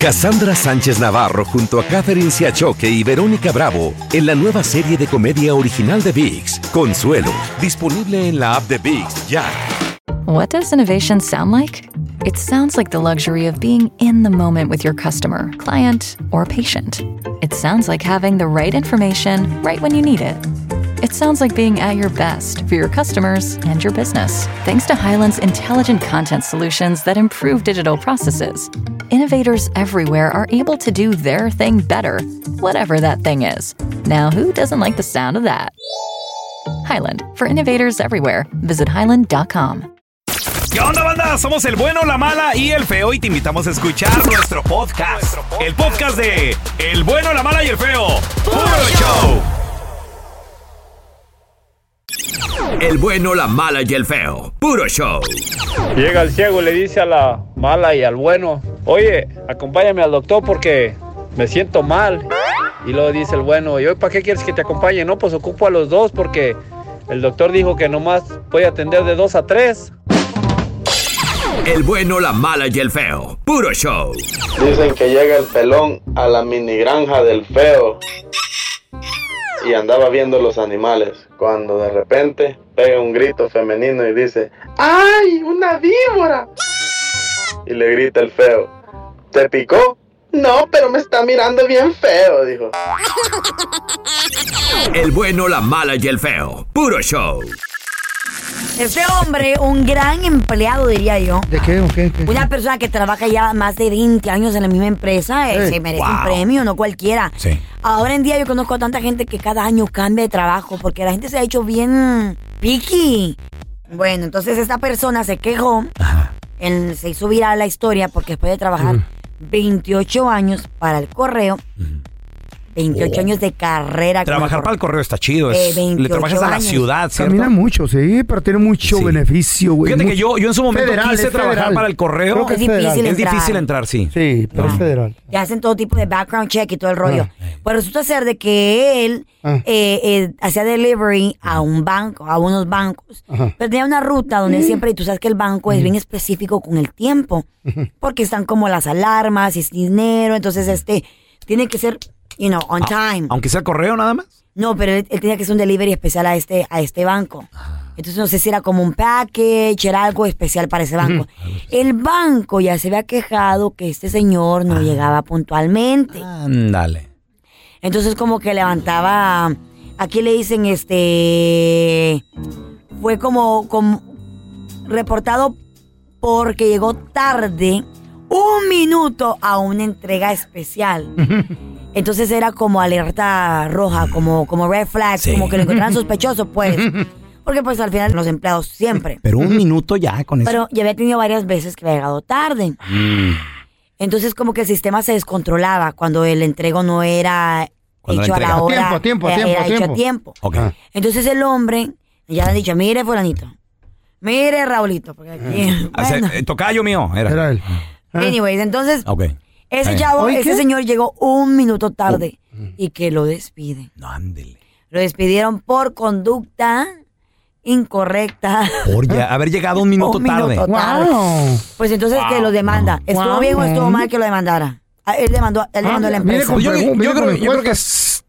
Cassandra Sánchez Navarro junto a Catherine Siachoque y Verónica Bravo en la nueva serie de comedia original de VIX, Consuelo, disponible en la app de VIX ya. What does innovation sound like? It sounds like the luxury of being in the moment with your customer, client, or patient. It sounds like having the right information right when you need it. It sounds like being at your best for your customers and your business. Thanks to Highland's intelligent content solutions that improve digital processes, innovators everywhere are able to do their thing better, whatever that thing is. Now, who doesn't like the sound of that? Highland, for innovators everywhere. Visit highland.com. ¿Qué onda, banda? Somos el bueno, la mala y el feo y te invitamos a escuchar nuestro podcast. El podcast de El bueno, la mala y el feo. ¡Puro show! El bueno, la mala y el feo. Puro show. Llega el ciego y le dice a la mala y al bueno, oye, acompáñame al doctor porque me siento mal. Y luego dice el bueno, ¿y hoy para qué quieres que te acompañe? No, pues ocupo a los dos porque el doctor dijo que nomás puede atender de dos a tres. El bueno, la mala y el feo. Puro show. Dicen que llega el pelón a la mini granja del feo y andaba viendo los animales cuando de repente pega un grito femenino y dice ¡Ay, una víbora! Y le grita el feo ¿Te picó? No, pero me está mirando bien feo, dijo. El bueno, la mala y el feo. Puro show. Este hombre, un gran empleado, diría yo. ¿De qué? o qué, qué? Una persona que trabaja ya más de 20 años en la misma empresa, eh, se merece un premio, no cualquiera. Sí. Ahora en día yo conozco a tanta gente que cada año cambia de trabajo porque la gente se ha hecho bien picky. Bueno, entonces esta persona se quejó, en- se hizo viral la historia porque después de trabajar 28 años para el correo, 28 años de carrera. el Trabajar para el correo está chido. es- Eh, 28 le trabajas a la años. ciudad, ¿cierto? Camina mucho, sí, pero tiene mucho Sí. beneficio, güey. Fíjate que yo, yo en su momento Federal, quise trabajar federal. para el correo. Creo que Es es federal. difícil Es entrar. difícil entrar, sí. Sí, pero es federal. Y hacen todo tipo de background check y todo el rollo. Ah. Pues resulta ser de que él Ah. eh, eh, hacía delivery a un banco, a unos bancos. Ajá. Pero tenía una ruta donde siempre, y tú sabes que el banco es bien específico con el tiempo. Porque están como las alarmas y es dinero. Entonces, este, tiene que ser, you know, on time. Aunque sea correo nada más. No, pero él, él tenía que hacer un delivery especial a este, a este banco. Entonces no sé si era como un package, era algo especial para ese banco. El banco ya se había quejado que este señor no llegaba puntualmente. Ándale. Entonces como que levantaba, aquí le dicen este, fue como, como reportado porque llegó tarde un minuto a una entrega especial. Entonces era como alerta roja, como, como red flag, Sí. como que lo encontraran sospechoso, pues. Porque pues al final los empleados siempre. Pero un minuto ya con eso. Pero ya había tenido varias veces que había llegado tarde. Mm. Entonces como que el sistema se descontrolaba cuando el entrego no era Cuando la hecho a entrega- la A hora. tiempo, a tiempo, a era- tiempo, era hecho a tiempo. tiempo. Ok. Ah. Entonces el hombre, ya le han dicho, mire fulanito, mire Raulito, porque aquí, bueno. eh, tocayo mío, era. Era él. Anyways, entonces Ok. Ese chavo, ese ¿qué? señor llegó un minuto tarde y que lo despiden. No, ándele. Lo despidieron por conducta incorrecta. Por ya haber llegado un minuto Un tarde. minuto. Wow. Pues entonces que lo demanda. ¿Estuvo Wow. bien o estuvo mal que lo demandara? Ah, Él demandó, él demandó a la viene empresa. con- Yo, creo, con yo creo que es,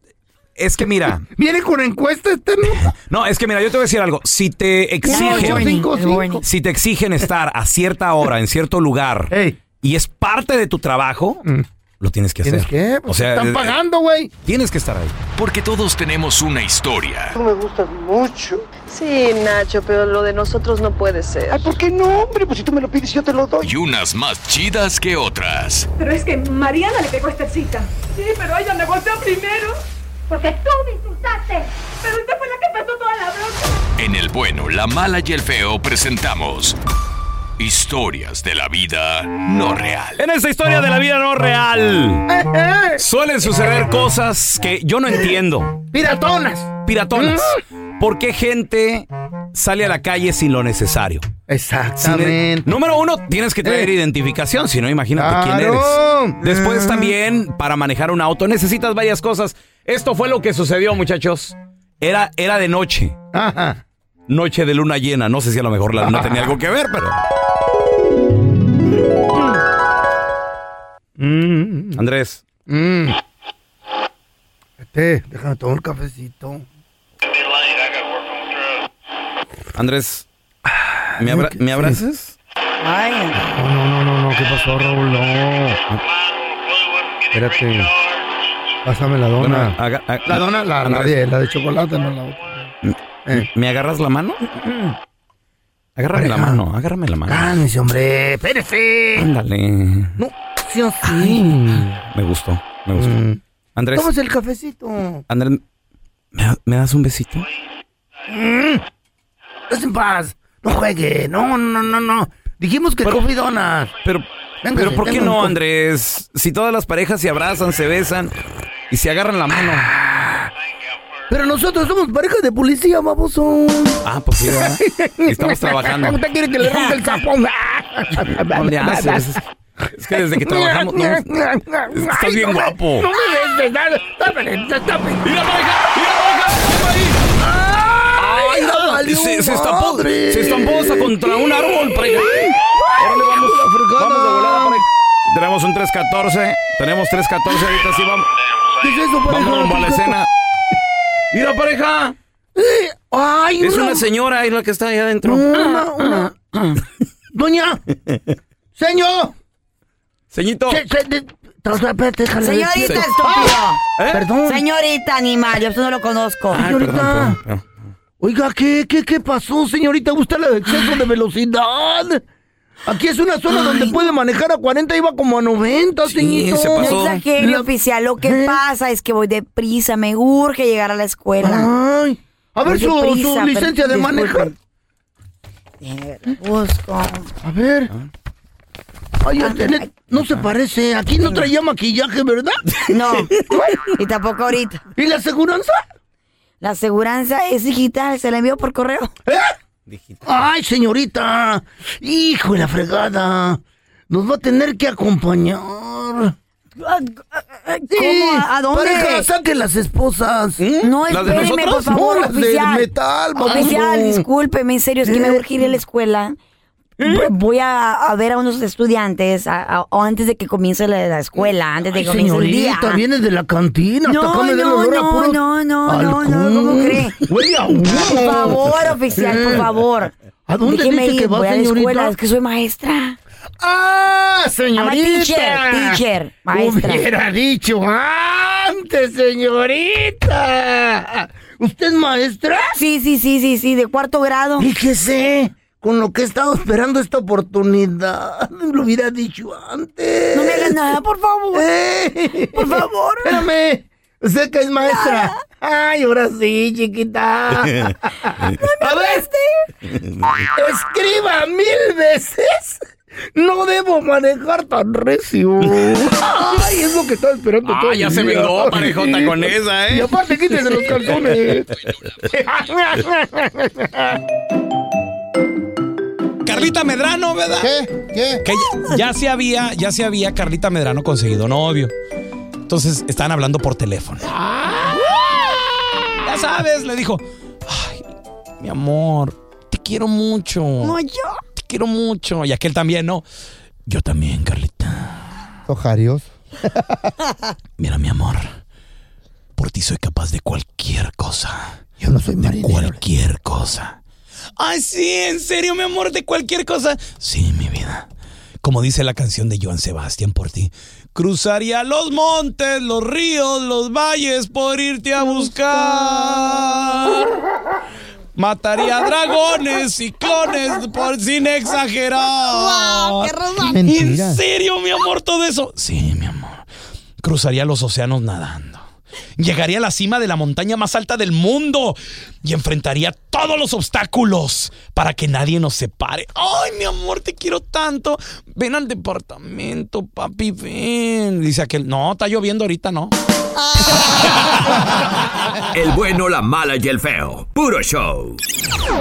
es que mira, Viene con encuesta este, ¿no? no, es que mira, yo te voy a decir algo. Si te exigen, cinco, el cinco. warning. si te exigen estar a cierta hora en cierto lugar Ey, y es parte de tu trabajo, Mm. lo tienes que hacer. ¿tienes qué? Pues o sea, están eh, pagando, güey. tienes que estar ahí. Porque todos tenemos una historia. me gusta mucho. Sí, Nacho, pero lo de nosotros no puede ser. Ay, ¿por qué no, hombre? Pues si tú me lo pides, yo te lo doy. Y unas más chidas que otras. Pero es que Mariana le pegó esta cita. Sí, pero ella me golpeó primero. Porque tú me insultaste. Pero usted fue la que empezó toda la bronca. En el bueno, la mala y el feo presentamos historias de la vida no real. En esta historia de la vida no real, suelen suceder cosas que yo no entiendo. Piratonas. Piratonas. ¿Por qué gente sale a la calle sin lo necesario? El- Exactamente. Número uno, tienes que traer Eh. identificación, si no, imagínate quién eres. Después Ah. también, para manejar un auto, necesitas varias cosas. Esto fue lo que sucedió, muchachos. Era, era de noche. Ajá. Noche de luna llena. No sé si a lo mejor la luna tenía algo que ver, pero. Mm, Andrés. mm. Este, déjame tomar un cafecito. Andrés. ¿Me, abra- ¿me abrazas? Ay, No, no, no, no, no. ¿Qué pasó, Raúl? No. Espérate. Pásame la dona. Bueno, la dona, la, la, Andrés, de, la de chocolate, no la otra. Eh. ¿Me agarras la mano? Agárrame la mano, agárrame la mano. Cálmese, hombre. Espérese. Ándale. No, sí, así. Me gustó, me gustó. Mm. Andrés, Tómase el cafecito. Andrés, ¿me, da- me das un besito? Mm. Estás en paz. No juegue. No, no, no, no. Dijimos que coffee donas. Pero, Véngase, pero ¿por qué no, Andrés? Si todas las parejas se abrazan, se besan y se agarran la mano. Pero nosotros somos pareja de policía, baboso. Ah, pues sí, ¿verdad? Estamos trabajando. ¿Usted quiere que le rompa el? No le haces. Es que desde que trabajamos. no, estás bien guapo. No me beses. dale, Tápale, tápale. ¡Mira, pareja! ¡Mira, pareja! ¡Ay, ¡Ay! Se, se estampó, se estampó contra un árbol, pareja. Órale, vamos. Vamos de volada, pareja. Tenemos un 314. Tenemos 314 ahorita sí vamos. ¿Qué es eso, pareja? Vamos a la escena. ¡Mira, pareja! ¡Ay, Es una- una señora ahí la que está ahí adentro. Una, una. Doña. Señor. Señito. Se- se- de- espérate, déjale Señorita, decir. estúpido. ¿Eh? Perdón. Señorita animal, yo a usted no lo conozco. Ay, señorita. perdón, perdón, perdón. Oiga, ¿qué, qué, qué pasó, señorita? ¿Gusta el exceso de velocidad? Aquí es una zona donde puede manejar a 40 iba como a 90, Sí, señorito. se No pasó. La- oficial. Lo que ¿Eh? pasa es que voy deprisa. Me urge llegar a la escuela. Ay. A ver su, deprisa, su pero- licencia de disculpe. manejar. Busco. A ver. Ay, Ah, este, no se parece. Aquí no traía maquillaje, ¿verdad? No. Y tampoco ahorita. ¿Y la aseguranza? La aseguranza es digital. Se la envió por correo. ¿Eh? Ay, señorita. Hijo de la fregada. Nos va a tener que acompañar. ¿Cómo? ¿A dónde? Pareja, saquen las esposas. No, ¿Las de espéreme, por favor, No, las oficial. metal, oficial, discúlpeme, en serio, es que me urge ir a la escuela. V- Voy a, a ver a unos estudiantes a- a- o antes de que comience la, la escuela, antes de Ay, que comience el día. señorita, vienes de la cantina. No, no, no, no, no, alcohol. no, no, ¿cómo cree? Huele a humo. Por favor, oficial, por favor. ¿A dónde Déjeme dice ir, que va, voy a la señorita? escuela, es que soy maestra. ¡Ah, señorita! teacher, teacher, maestra. Hubiera dicho antes, señorita. ¿Usted es maestra? Sí, sí, sí, sí, sí, de cuarto grado. Fíjese, con lo que he estado esperando esta oportunidad. Lo hubiera dicho antes. No me hagas nada, por favor. Eh, Por favor. Espérame. Usted que es maestra. Ay, ahora sí, chiquita. A ver, escriba mil veces. No debo manejar tan recio. Ay, es lo que estaba esperando todo Ah, ya se día. vendó, parejota, con esa, Y ¿eh? aparte, quítese los calzones. Carlita Medrano, ¿verdad? ¿Qué? ¿Qué? Que ya, ya se había, ya se había Carlita Medrano conseguido novio. Entonces estaban hablando por teléfono. Ya sabes, le dijo, ay, mi amor, te quiero mucho. No, yo. Te quiero mucho. Y aquel también, ¿no? Yo también, Carlita. Ojarios. Mira, mi amor, por ti soy capaz de cualquier cosa. Yo no soy marinero. Cualquier cosa. Ay, sí, en serio, mi amor, de cualquier cosa. Sí, mi vida. Como dice la canción de Joan Sebastián por ti. Cruzaría los montes, los ríos, los valles por irte a buscar. Mataría dragones, ciclones, por sin exagerar. Wow, qué romántico. ¿En serio, mi amor, todo eso? Sí, mi amor. Cruzaría los océanos nadando. Llegaría a la cima de la montaña más alta del mundo y enfrentaría todos los obstáculos para que nadie nos separe. Ay, mi amor, te quiero tanto. Ven al departamento, papi, ven. Dice aquel, no, está lloviendo ahorita, no. El bueno, la mala y el feo. Puro show.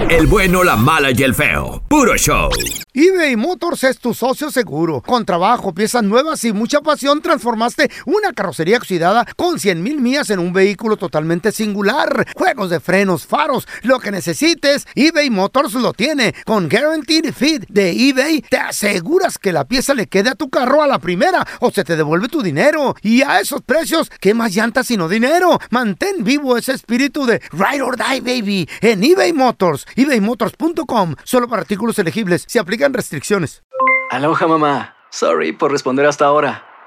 El bueno, la mala y el feo. Puro show. eBay Motors es tu socio seguro. Con trabajo, piezas nuevas y mucha pasión, transformaste una carrocería oxidada con 100 mil millas en un vehículo totalmente singular. Juegos de frenos, faros, lo que necesites, eBay Motors lo tiene. Con Guaranteed Fit de eBay, te aseguras que la pieza le quede a tu carro a la primera o se te devuelve tu dinero. Y a esos precios, ¿qué más llantas sino dinero? Mantén vivo ese espíritu de Ride or Die, baby, en eBay Motors. ebaymotors.com. Solo para artículos elegibles. Se aplican restricciones. Aloha mamá. Sorry por responder hasta ahora.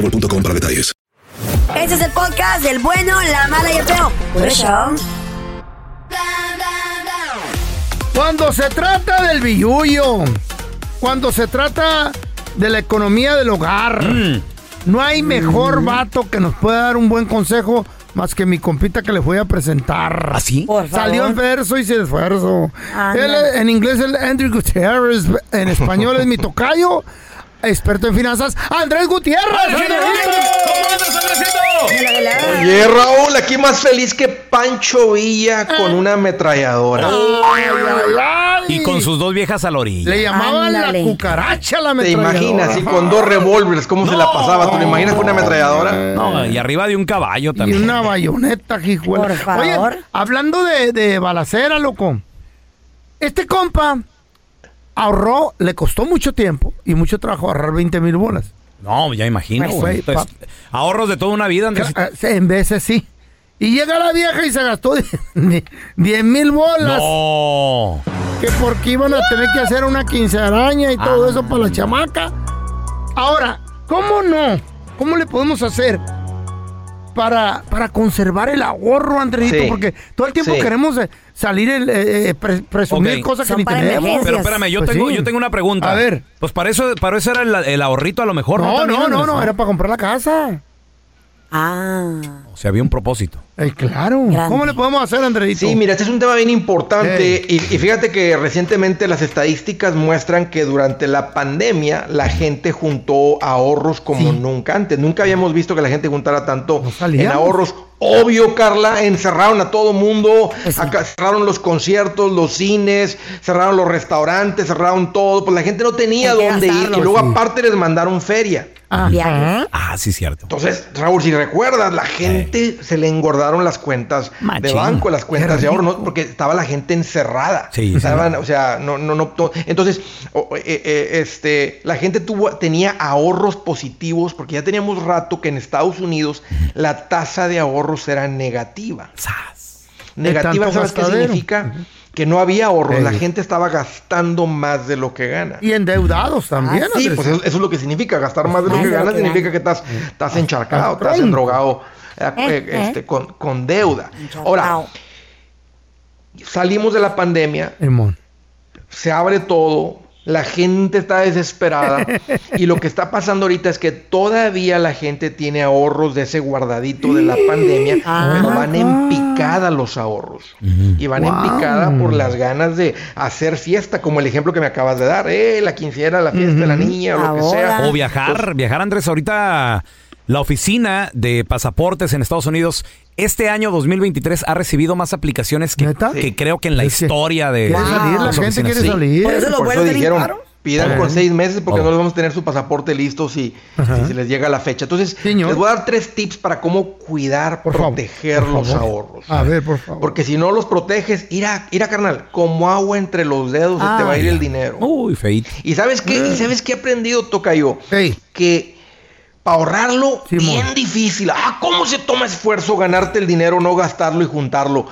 boostmobile.com para detalles. Este es el podcast del bueno, la mala y el feo. Por eso. Cuando se trata del billullo, cuando se trata de la economía del hogar, no hay mejor vato que nos pueda dar un buen consejo más que mi compita que le voy a presentar. ¿Así? Favor. Salió en verso y sin esfuerzo. Ándale. Él, es- en inglés es Andrew Gutierrez, en español es mi tocayo, experto en finanzas, Andrés Gutiérrez. Oye, Raúl, aquí más feliz que Pancho Villa con una ametralladora. Y con sus dos viejas a la orilla. Le llamaban la cucaracha la ¿Te ametralladora. imaginas? Y con dos revólveres, ¿cómo se la pasaba? ¿Tú le imaginas con una ametralladora? No, y arriba de un caballo Y también. una bayoneta, hijuela. Por favor. Oye, hablando de, de balacera, loco. Este compa ahorró, le costó mucho tiempo y mucho trabajo ahorrar 20 mil bolas. No, ya imagino. Pues, güey. Entonces, ahorros de toda una vida, Andrés. Ah, En veces sí. Y llega la vieja y se gastó 10 mil bolas. No. Que porque iban a tener que hacer una quincearaña y todo Ah. eso para la chamaca. Ahora, ¿cómo no? ¿Cómo le podemos hacer para, para conservar el ahorro, Andrejito? Sí. Porque todo el tiempo Sí. queremos eh, salir, el, eh, eh, pre- presumir cosas que Son ni para tenemos. Pero espérame, yo, Pues tengo, sí. yo tengo una pregunta. A ver. Pues para eso, para eso era el, el ahorrito a lo mejor. No, no, no, Andrés? no, era para comprar la casa. Ah. O sea, había un propósito. Eh, claro. Grande. ¿Cómo le podemos hacer, Andrejito? Sí, mira, este es un tema bien importante y, y fíjate que recientemente las estadísticas muestran que durante la pandemia la gente juntó ahorros como Sí. nunca antes. Nunca habíamos visto que la gente juntara tanto en ahorros. Obvio, Carla, encerraron a todo mundo, Pues sí. acá cerraron los conciertos, los cines, cerraron los restaurantes, cerraron todo, pues la gente no tenía dónde ir y luego sí. aparte les mandaron feria. Ajá. Viajes. Ah, sí, cierto. Entonces, Raúl, si recuerdas, la gente se le engordaron las cuentas de banco, las cuentas de ahorro, porque estaba la gente encerrada. Sí, sí. Estaban, o sea, no, no, no. to- Entonces, eh, eh, este, la gente tuvo, tenía ahorros positivos, porque ya teníamos rato que en Estados Unidos la tasa de ahorros era negativa. Sas. Negativa, ¿sabes qué significa? Que no había ahorros, la gente estaba gastando más de lo que gana. Y endeudados también. Ah, Sí, pues eso, eso es lo que significa. Gastar más de lo que ganas significa que estás, estás encharcado, estás endrogado. Este, con, con deuda. Ahora, salimos de la pandemia, se abre todo, la gente está desesperada y lo que está pasando ahorita es que todavía la gente tiene ahorros de ese guardadito de la pandemia, Ah. pero van en picada los ahorros. Y van en picada por las ganas de hacer fiesta, como el ejemplo que me acabas de dar, eh, la quinceañera, la fiesta de la niña, o lo que sea. O viajar, viajar, Andrés, ahorita la oficina de pasaportes en Estados Unidos este año 2023 ha recibido más aplicaciones que, creo que en la Es que historia de Quiere salir, la las gente oficinas. quiere Sí. salir. Por eso los Por eso dijeron, pidan con seis meses porque Oh. no les vamos a tener su pasaporte listo si, si se les llega la fecha. Entonces, Señor. les voy a dar tres tips para cómo cuidar, Por proteger los ahorros. A ver, por favor. Porque si no los proteges, irá, irá carnal, como agua entre los dedos se te va a ir el dinero. Uy, feito. ¿Y sabes qué? ¿Y sabes qué he aprendido, Tocayo? Ey. Que Para ahorrarlo, bien difícil. Ah, ¿cómo se toma esfuerzo ganarte el dinero, no gastarlo y juntarlo?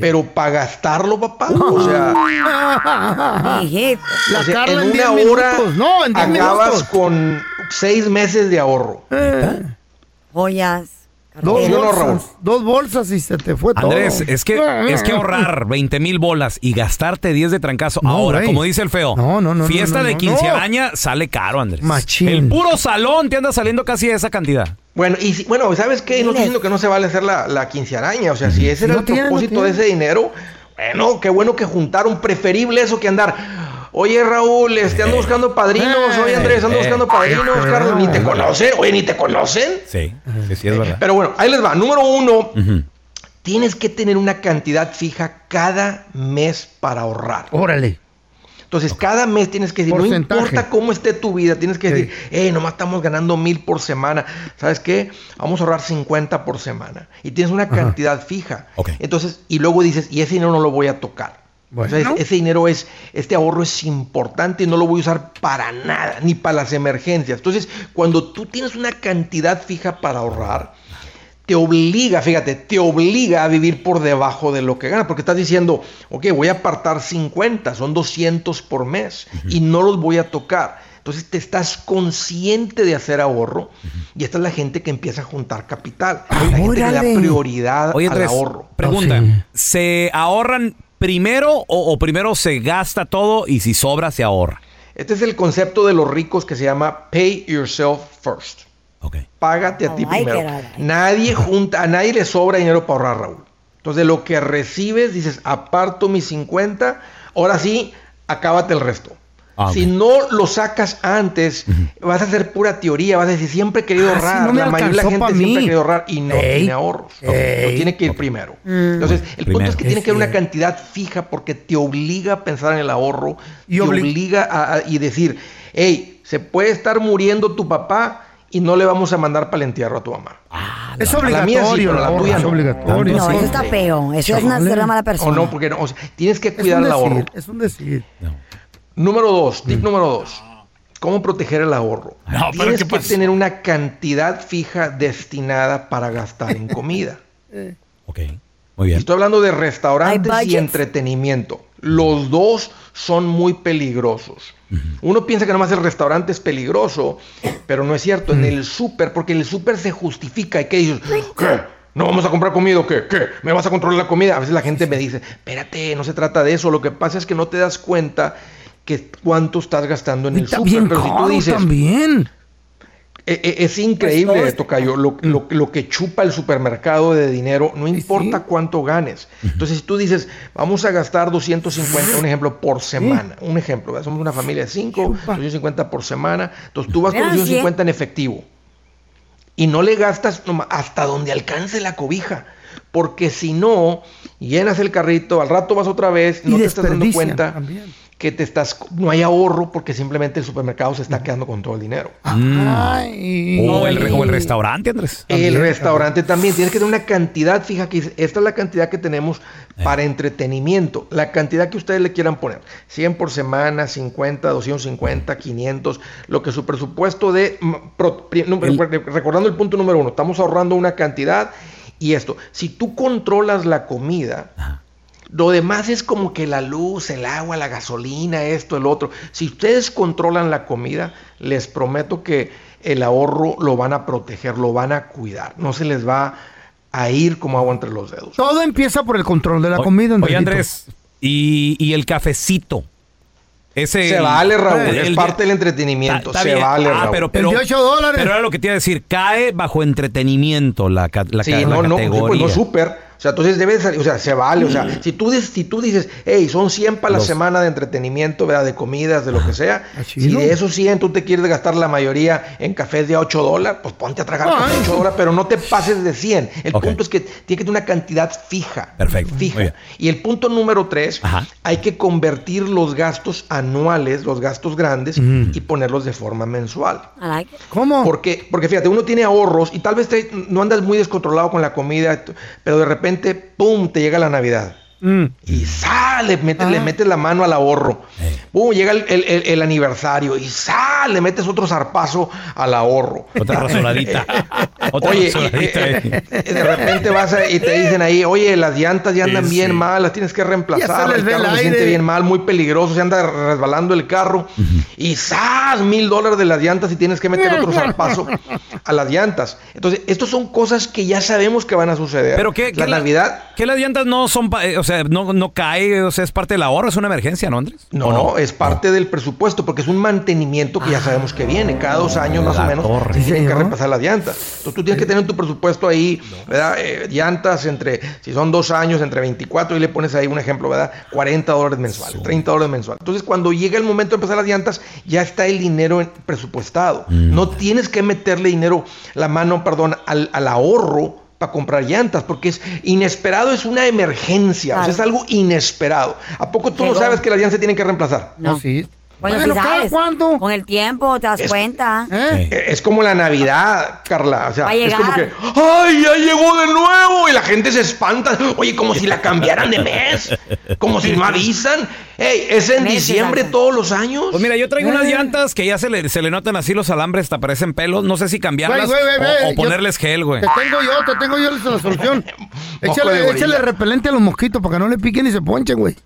Pero para gastarlo, papá, o sea, La o sea, Carla en en una 10 hora minutos. No, en 10 acabas minutos. con seis meses de ahorro. Joyas. Dos bolsas, dos bolsas y se te fue todo. Andrés, es que, es que ahorrar 20 mil bolas y gastarte 10 de trancazo No, ahora, como dice el feo, No, no, no, fiesta no, no, de no, quinceañera sale caro, Andrés. Machín. El puro salón te anda saliendo casi esa cantidad. Bueno, y si- bueno, ¿sabes qué? No estoy diciendo que no se vale hacer la, la quincearaña. O sea, si ese era No el tiene, no propósito de ese dinero, bueno, qué bueno que juntaron. Preferible eso que andar. Oye, Raúl, este, ando buscando padrinos. Oye, Andrés, ando eh, buscando padrinos. eh, Carlos, ni te eh. conocen. Oye, ni te conocen. Sí, sí, sí, es verdad. Pero bueno, ahí les va. Número uno, tienes que tener una cantidad fija cada mes para ahorrar. Órale. Entonces, cada mes tienes que decir, no importa cómo esté tu vida, tienes que decir, hey, nomás estamos ganando mil por semana. ¿Sabes qué? Vamos a ahorrar 50 por semana. Y tienes una cantidad fija. Entonces, y luego dices, y ese dinero no lo voy a tocar. O sea, ese dinero es, este ahorro es importante y no lo voy a usar para nada, ni para las emergencias. Entonces, cuando tú tienes una cantidad fija para ahorrar, te obliga, fíjate, te obliga a vivir por debajo de lo que ganas, porque estás diciendo, ok, voy a apartar 50, son 200 por mes y no los voy a tocar. Entonces te estás consciente de hacer ahorro y esta es la gente que empieza a juntar capital. La gente que le da prioridad Oye, al ahorro. pregunta, ¿se ahorran primero o, o primero se gasta todo y si sobra se ahorra? Este es el concepto de los ricos que se llama pay yourself first. Págate a ti primero. Nadie junta, a nadie le sobra dinero para ahorrar, Raúl. Entonces, lo que recibes, dices, aparto mis 50, ahora sí, acábate el resto. Ah, Si no lo sacas antes, vas a hacer pura teoría, vas a decir, siempre he querido Ah, ahorrar. no la mayoría de la gente siempre ha querido ahorrar y no Ey. tiene ahorros. No Ey. tiene que ir primero. Mm. Entonces, el punto es que tiene Es que haber una cantidad fija porque te obliga a pensar en el ahorro Y obli- obliga a, a- y decir, hey, se puede estar muriendo tu papá y no le vamos a mandar para el entierro a tu mamá. Es A la mía sí, obligatorio, la tuya es no. obligatorio. No, eso está feo. Eso es una Chale. ser una mala O persona. no, porque no, o sea, tienes que Es cuidar el ahorro. es un decir. Número dos, tip número dos. ¿Cómo proteger el ahorro? No, pero Tienes ¿qué que pasó? tener una cantidad fija destinada para gastar en comida. Ok, muy bien. Estoy hablando de restaurantes y entretenimiento. Los dos son muy peligrosos. Uno piensa que nomás el restaurante es peligroso, pero no es cierto. En el súper, porque en el súper se justifica. ¿Y qué dices? ¿Qué? ¿No vamos a comprar comida o qué? ¿Qué? ¿Me vas a controlar la comida? A veces la gente me dice, espérate, no se trata de eso. Lo que pasa es que no te das cuenta que cuánto estás gastando en Y el súper. Pero si tú dices, también. e- e- Es increíble, Tocayo, lo, lo- lo que chupa el supermercado de dinero, no importa cuánto ganes. Entonces, si tú dices, vamos a gastar 250, un ejemplo, por semana, un ejemplo, ¿verdad? somos una familia de 5, 250 por semana, entonces tú vas con Eran 250 en efectivo y no le gastas hasta donde alcance la cobija. Porque si no, llenas el carrito, al rato vas otra vez, Y no te estás dando cuenta también. Que te estás, no hay ahorro porque simplemente el supermercado se está quedando con todo el dinero. Ay. O el, re- o el restaurante, Andrés. El restaurante también. Tienes que tener una cantidad fija que esta es la cantidad que tenemos para entretenimiento. La cantidad que ustedes le quieran poner. 100 por semana, 50, 250, 500. Lo que su presupuesto de... mm, pro- recordando el punto número uno. Estamos ahorrando una cantidad y esto. Si tú controlas la comida... Lo demás es como que la luz, el agua, la gasolina, esto, el otro. Si ustedes controlan la comida, les prometo que el ahorro lo van a proteger, lo van a cuidar. No se les va a ir como agua entre los dedos. Todo empieza por el control de la O- comida, Oye. Andrés, y, y el cafecito. Ese, Se vale, Raúl, el- es el- parte del entretenimiento. Se bien. vale, Ah, Raúl. pero, pero, El de 8 dólares. pero era lo que te iba a decir, cae bajo entretenimiento la, la, Sí, la no, no, pues no súper. O sea, entonces debe salir, o sea, se vale. O sea, si tú, dices- si tú dices, hey, son 100 para la Los- semana de entretenimiento, ¿verdad? De comidas, de lo que sea. Si de esos 100 tú te quieres gastar la mayoría en cafés de a 8 dólares, pues ponte a tragar de 8 dólares, pero no te pases de 100. El punto es que tiene que tener una cantidad fija. Perfecto, Fija. Y el punto número 3, hay que convertir los gastos anuales, los gastos grandes, y ponerlos de forma mensual. Like. ¿Cómo? Porque, porque fíjate, uno tiene ahorros y tal vez te- no andas muy descontrolado con la comida, pero de repente, ¡pum!, te llega la Navidad. Y sale, mete, le metes la mano al ahorro. Pum, llega el, el- el- el aniversario y sale, le metes otro zarpazo al ahorro. Otra rasuradita. Otra Oye, eh, eh, de repente vas a- y te dicen ahí, oye, las llantas ya andan Sí, bien sí. mal, las tienes que reemplazar. El carro se siente bien mal, muy peligroso, se anda resbalando el carro. Y ¡zas! Mil dólares de las llantas y tienes que meter otro zarpazo a las llantas. Entonces, estas son cosas que ya sabemos que van a suceder. Pero qué, la Navidad. Que las llantas no son, eh, o sea, no, no cae, o sea, es parte del ahorro, es una emergencia, ¿no, Andrés? No, ¿O es parte del presupuesto porque es un mantenimiento que ya sabemos que viene. Cada dos años más o menos se tienen que repasar las llantas. Entonces tú tienes que tener en tu presupuesto ahí, ¿verdad? Eh, llantas entre, si son dos años, entre 24 y le pones ahí un ejemplo, ¿verdad? 40 dólares mensuales, 30 dólares mensuales. Entonces cuando llega el momento de empezar las llantas, ya está el dinero presupuestado. No tienes que meterle dinero, la mano, perdón, al, al ahorro para comprar llantas, porque es inesperado, es una emergencia, o sea, es algo inesperado. ¿A poco tú no sabes que las llantas se tienen que reemplazar? No. sí. Bueno, Bueno. Con el tiempo te das cuenta. Eh, Es como la Navidad, Carla. O sea, Va a es como que. ¡ay, ya llegó de nuevo! Y la gente se espanta. Oye, como si la cambiaran de mes. Como si no avisan. ¡Ey, es en Meses diciembre todos los años! Pues mira, yo traigo unas Eh. llantas que ya se le, se le notan así los alambres, te aparecen pelos. No sé si cambiarlas Güey, güey, güey, o- ponerles gel, güey. Te tengo yo, te tengo yo la solución. échale, échale repelente a los mosquitos para que no le piquen y se ponchen, güey.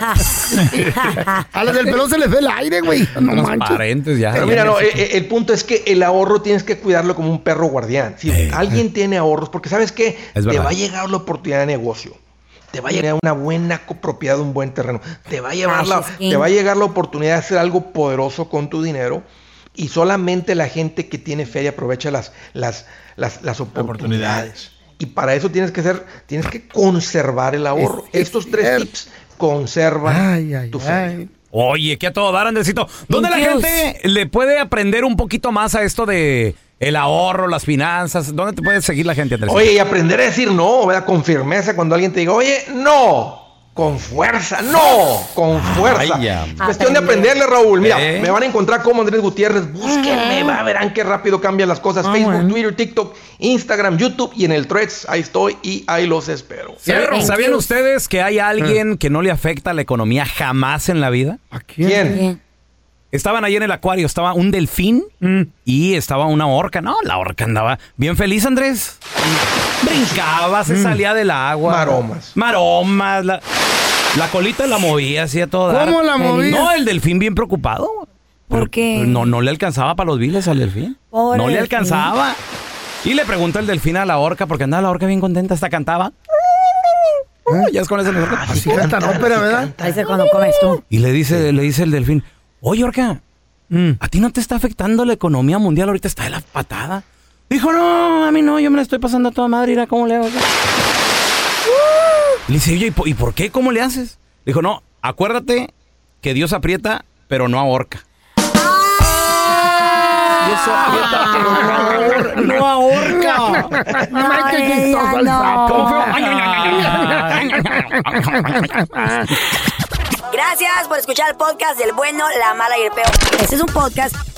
a las del pelo se les ve el aire, güey. No Unos manches. parentes ya. Pero mira, no, eh, eh, el punto es que el ahorro tienes que cuidarlo como un perro guardián. Si alguien tiene ahorros, porque sabes que Es te va a llegar la oportunidad de negocio. Te va a llegar una buena copropiedad, un buen terreno. Te va a llevar la, te va a llegar la oportunidad de hacer algo poderoso con tu dinero. Y solamente la gente que tiene fe y aprovecha las, las, las, las oportunidades. Y para eso tienes que ser, tienes que conservar el ahorro. Estos tres tips conservan tu fe. Oye, que a todo dar, Andresito. ¿Dónde la gente le puede aprender un poquito más a esto de el ahorro, las finanzas? ¿Dónde te puede seguir la gente, Andresito? Oye, y aprender a decir no, ¿verdad? Con firmeza cuando alguien te diga, oye, no. Con fuerza, no, con fuerza. Ay, ya. Cuestión de aprenderle, Raúl. Mira, ¿Eh? me van a encontrar como Andrés Gutiérrez. Búsquenme, va, verán qué rápido cambian las cosas. Facebook, Twitter, TikTok, Instagram, YouTube y en el Threads. Ahí estoy y ahí los espero. ¿Sabían, sabían ustedes que hay alguien que no le afecta la economía jamás en la vida? ¿A quién? Estaban ahí en el acuario, estaba un delfín y estaba una orca. No, la orca andaba bien feliz, Andrés. Brincaba, se salía del agua. Maromas. Maromas. La, la colita la movía así a todo dar. ¿Cómo la movía? No, el delfín bien preocupado. ¿Por qué? No, no le alcanzaba para los viles al delfín. Pobre no le delfín. alcanzaba. Y le pregunta el delfín a la orca, porque andaba la orca bien contenta, hasta cantaba. Ya es con eso. Así canta en ópera, ¿verdad? Ahí es cuando comes tú. Y le dice, le dice el delfín, oye, Orca, ¿a ti no te está afectando la economía mundial? Ahorita está de la patada. Dijo, no, a mí no, yo me la estoy pasando a toda madre, mira cómo le hago. Le dice, oye, ¿y po- ¿y por qué? ¿Cómo le haces? Dijo, no, acuérdate que Dios aprieta, pero no ahorca. Dios aprieta, pero no ahorca. Ay, Gracias por escuchar el podcast del bueno, la mala y el peor. Este es un podcast